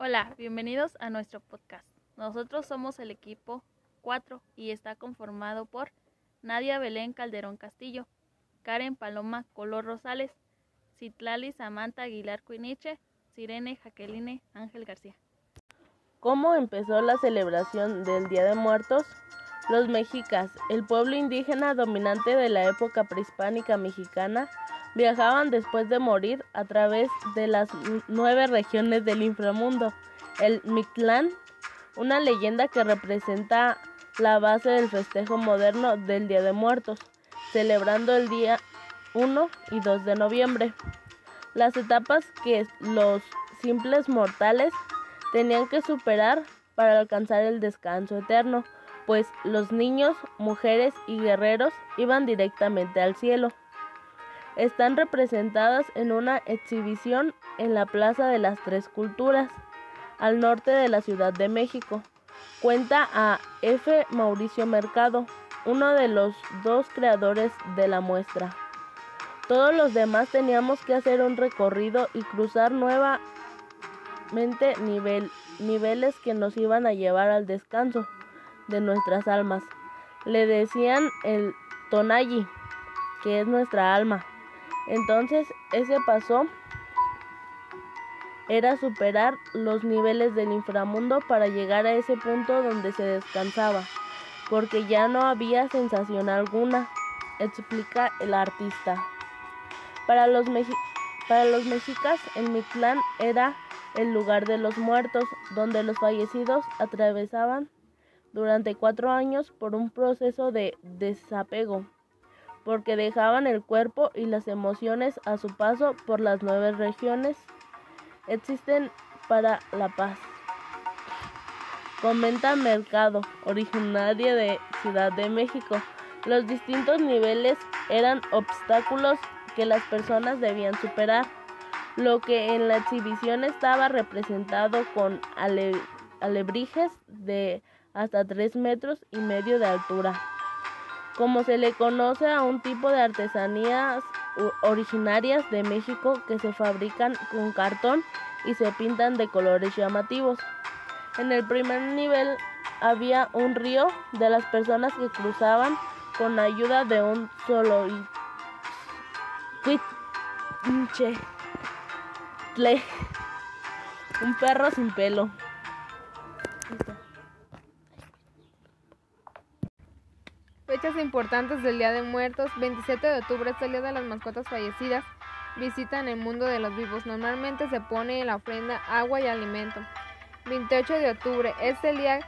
Hola, bienvenidos a nuestro podcast. Nosotros somos el equipo 4 y está conformado por Nadia Belén Calderón Castillo, Karen Paloma Color Rosales, Citlali Samantha Aguilar Cuiniche, Sirene Jaqueline Ángel García. ¿Cómo empezó la celebración del Día de Muertos? Los mexicas, el pueblo indígena dominante de la época prehispánica mexicana, viajaban después de morir a través de las nueve regiones del inframundo. El Mictlán, una leyenda que representa la base del festejo moderno del Día de Muertos, celebrando el día 1 y 2 de noviembre. Las etapas que los simples mortales tenían que superar para alcanzar el descanso eterno, pues los niños, mujeres y guerreros iban directamente al cielo están representadas en una exhibición en la Plaza de las Tres Culturas, al norte de la Ciudad de México. Cuenta a F. Mauricio Mercado, uno de los dos creadores de la muestra. Todos los demás teníamos que hacer un recorrido y cruzar nuevamente nivel, niveles que nos iban a llevar al descanso de nuestras almas. Le decían el Tonayi, que es nuestra alma. Entonces ese paso era superar los niveles del inframundo para llegar a ese punto donde se descansaba, porque ya no había sensación alguna, explica el artista. Para los, para los mexicas, el Mictlán era el lugar de los muertos, donde los fallecidos atravesaban durante cuatro años por un proceso de desapego porque dejaban el cuerpo y las emociones a su paso por las nueve regiones existen para la paz. Comenta Mercado, originaria de Ciudad de México. Los distintos niveles eran obstáculos que las personas debían superar, lo que en la exhibición estaba representado con alebrijes de hasta tres metros y medio de altura como se le conoce a un tipo de artesanías originarias de México que se fabrican con cartón y se pintan de colores llamativos. En el primer nivel había un río de las personas que cruzaban con ayuda de un solo un perro sin pelo. Importantes del Día de Muertos. 27 de octubre es el Día de las Mascotas Fallecidas. Visitan el mundo de los vivos. Normalmente se pone en la ofrenda agua y alimento. 28 de octubre es el día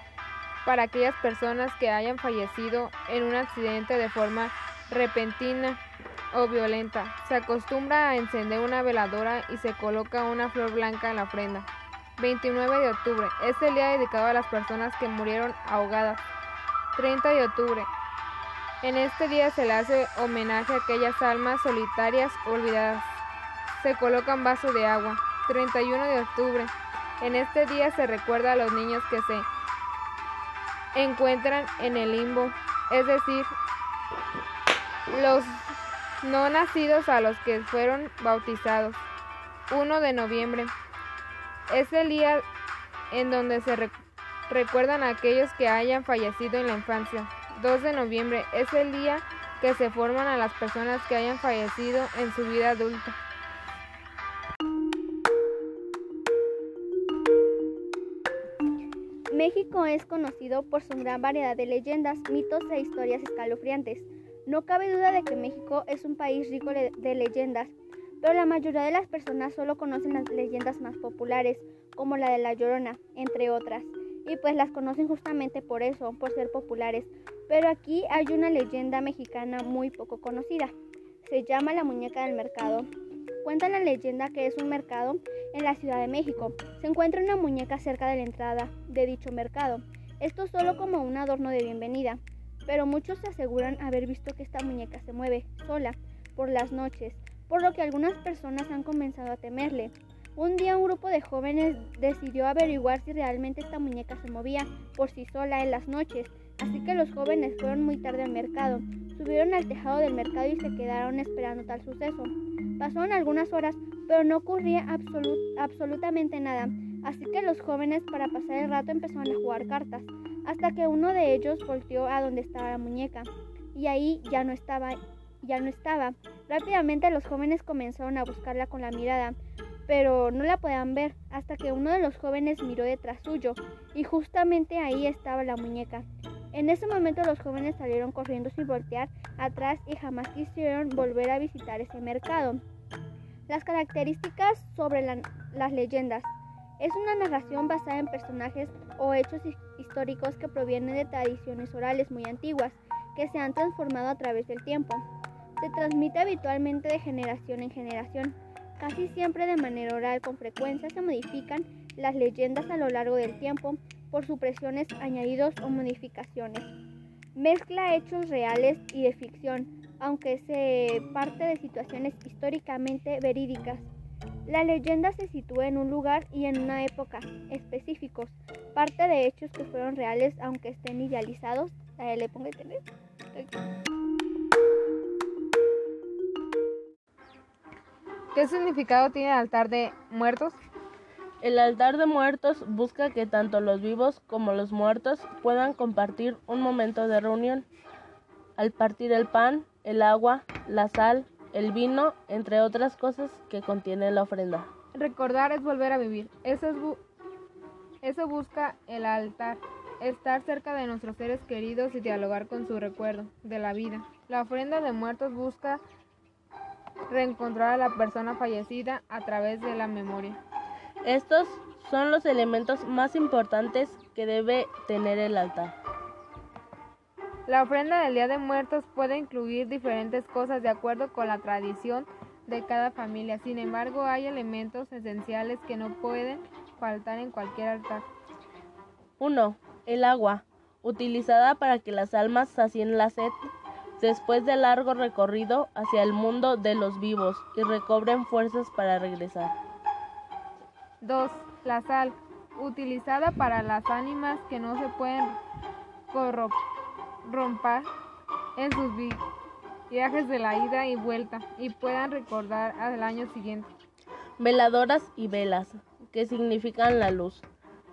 para aquellas personas que hayan fallecido en un accidente de forma repentina o violenta. Se acostumbra a encender una veladora y se coloca una flor blanca en la ofrenda. 29 de octubre es el día dedicado a las personas que murieron ahogadas. 30 de octubre en este día se le hace homenaje a aquellas almas solitarias olvidadas. Se colocan vasos de agua. 31 de octubre. En este día se recuerda a los niños que se encuentran en el limbo, es decir, los no nacidos a los que fueron bautizados. 1 de noviembre. Es el día en donde se recuerdan a aquellos que hayan fallecido en la infancia. 2 de noviembre es el día que se forman a las personas que hayan fallecido en su vida adulta. México es conocido por su gran variedad de leyendas, mitos e historias escalofriantes. No cabe duda de que México es un país rico de leyendas, pero la mayoría de las personas solo conocen las leyendas más populares, como la de La Llorona, entre otras y pues las conocen justamente por eso, por ser populares. Pero aquí hay una leyenda mexicana muy poco conocida. Se llama la muñeca del mercado. Cuenta la leyenda que es un mercado en la Ciudad de México. Se encuentra una muñeca cerca de la entrada de dicho mercado. Esto solo como un adorno de bienvenida, pero muchos se aseguran haber visto que esta muñeca se mueve sola por las noches, por lo que algunas personas han comenzado a temerle. Un día un grupo de jóvenes decidió averiguar si realmente esta muñeca se movía por sí sola en las noches, así que los jóvenes fueron muy tarde al mercado, subieron al tejado del mercado y se quedaron esperando tal suceso. Pasaron algunas horas, pero no ocurría absolutamente nada. Así que los jóvenes para pasar el rato empezaron a jugar cartas, hasta que uno de ellos volteó a donde estaba la muñeca, y ahí ya no estaba, ya no estaba. Rápidamente los jóvenes comenzaron a buscarla con la mirada, pero no la podían ver, hasta que uno de los jóvenes miró detrás suyo, y justamente ahí estaba la muñeca. En ese momento los jóvenes salieron corriendo sin voltear atrás y jamás quisieron volver a visitar ese mercado. Las características sobre las leyendas. Es una narración basada en personajes o hechos históricos que provienen de tradiciones orales muy antiguas, que se han transformado a través del tiempo. Se transmite habitualmente de generación en generación. Casi siempre de manera oral, con frecuencia se modifican las leyendas a lo largo del tiempo por supresiones, añadidos o modificaciones. Mezcla hechos reales y de ficción, aunque se parte de situaciones históricamente verídicas. La leyenda se sitúa en un lugar y en una época específicos, parte de hechos que fueron reales aunque estén idealizados. ¿Qué significado tiene el altar de muertos? El altar de muertos busca que tanto los vivos como los muertos puedan compartir un momento de reunión. Al partir el pan, el agua, la sal, el vino, entre otras cosas que contiene la ofrenda. Recordar es volver a vivir. Eso, es eso busca el altar. Estar cerca de nuestros seres queridos y dialogar con su recuerdo de la vida. La ofrenda de muertos busca reencontrar a la persona fallecida a través de la memoria. Estos son los elementos más importantes que debe tener el altar. La ofrenda del Día de Muertos puede incluir diferentes cosas de acuerdo con la tradición de cada familia. Sin embargo, hay elementos esenciales que no pueden faltar en cualquier altar. 1. El agua, utilizada para que las almas sacien la sed después del largo recorrido hacia el mundo de los vivos y recobren fuerzas para regresar. 2. La sal, utilizada para las ánimas que no se pueden romper en sus viajes de la ida y vuelta y puedan recordar al año siguiente. Veladoras y velas, que significan la luz,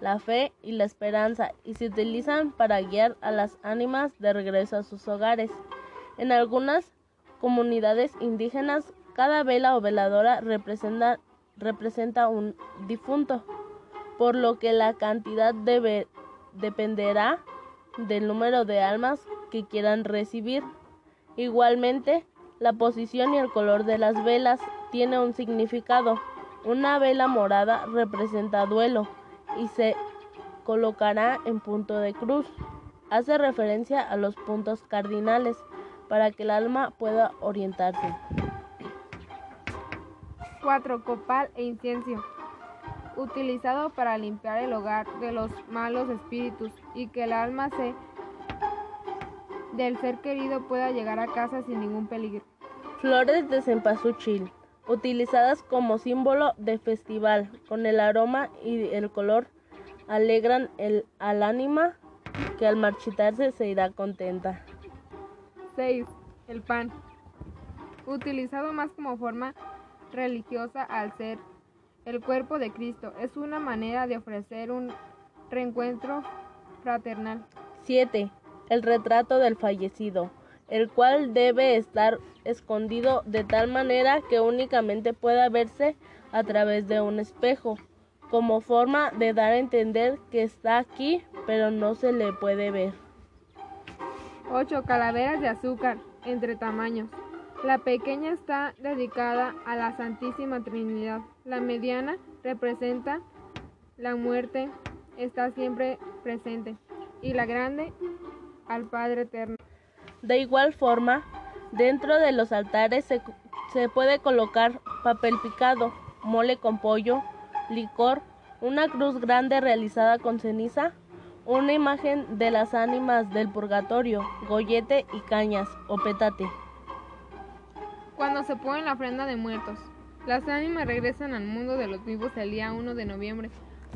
la fe y la esperanza y se utilizan para guiar a las ánimas de regreso a sus hogares. En algunas comunidades indígenas, cada vela o veladora representa representa un difunto, por lo que la cantidad dependerá del número de almas que quieran recibir. Igualmente, la posición y el color de las velas tiene un significado. Una vela morada representa duelo y se colocará en punto de cruz. Hace referencia a los puntos cardinales para que el alma pueda orientarse. 4. Copal e incienso. Utilizado para limpiar el hogar de los malos espíritus y que el alma se del ser querido pueda llegar a casa sin ningún peligro. Flores de cempasúchil, utilizadas como símbolo de festival, con el aroma y el color alegran el, al ánima que al marchitarse se irá contenta. 6. El pan. Utilizado más como forma religiosa al ser el cuerpo de Cristo. Es una manera de ofrecer un reencuentro fraternal. 7. El retrato del fallecido, el cual debe estar escondido de tal manera que únicamente pueda verse a través de un espejo, como forma de dar a entender que está aquí, pero no se le puede ver. 8. Calaveras de azúcar entre tamaños. La pequeña está dedicada a la Santísima Trinidad. La mediana representa la muerte, está siempre presente. Y la grande al Padre Eterno. De igual forma, dentro de los altares se, puede colocar papel picado, mole con pollo, licor, una cruz grande realizada con ceniza, una imagen de las ánimas del purgatorio, gollete y cañas o petate cuando se pone la ofrenda de muertos. Las ánimas regresan al mundo de los vivos el día 1 de noviembre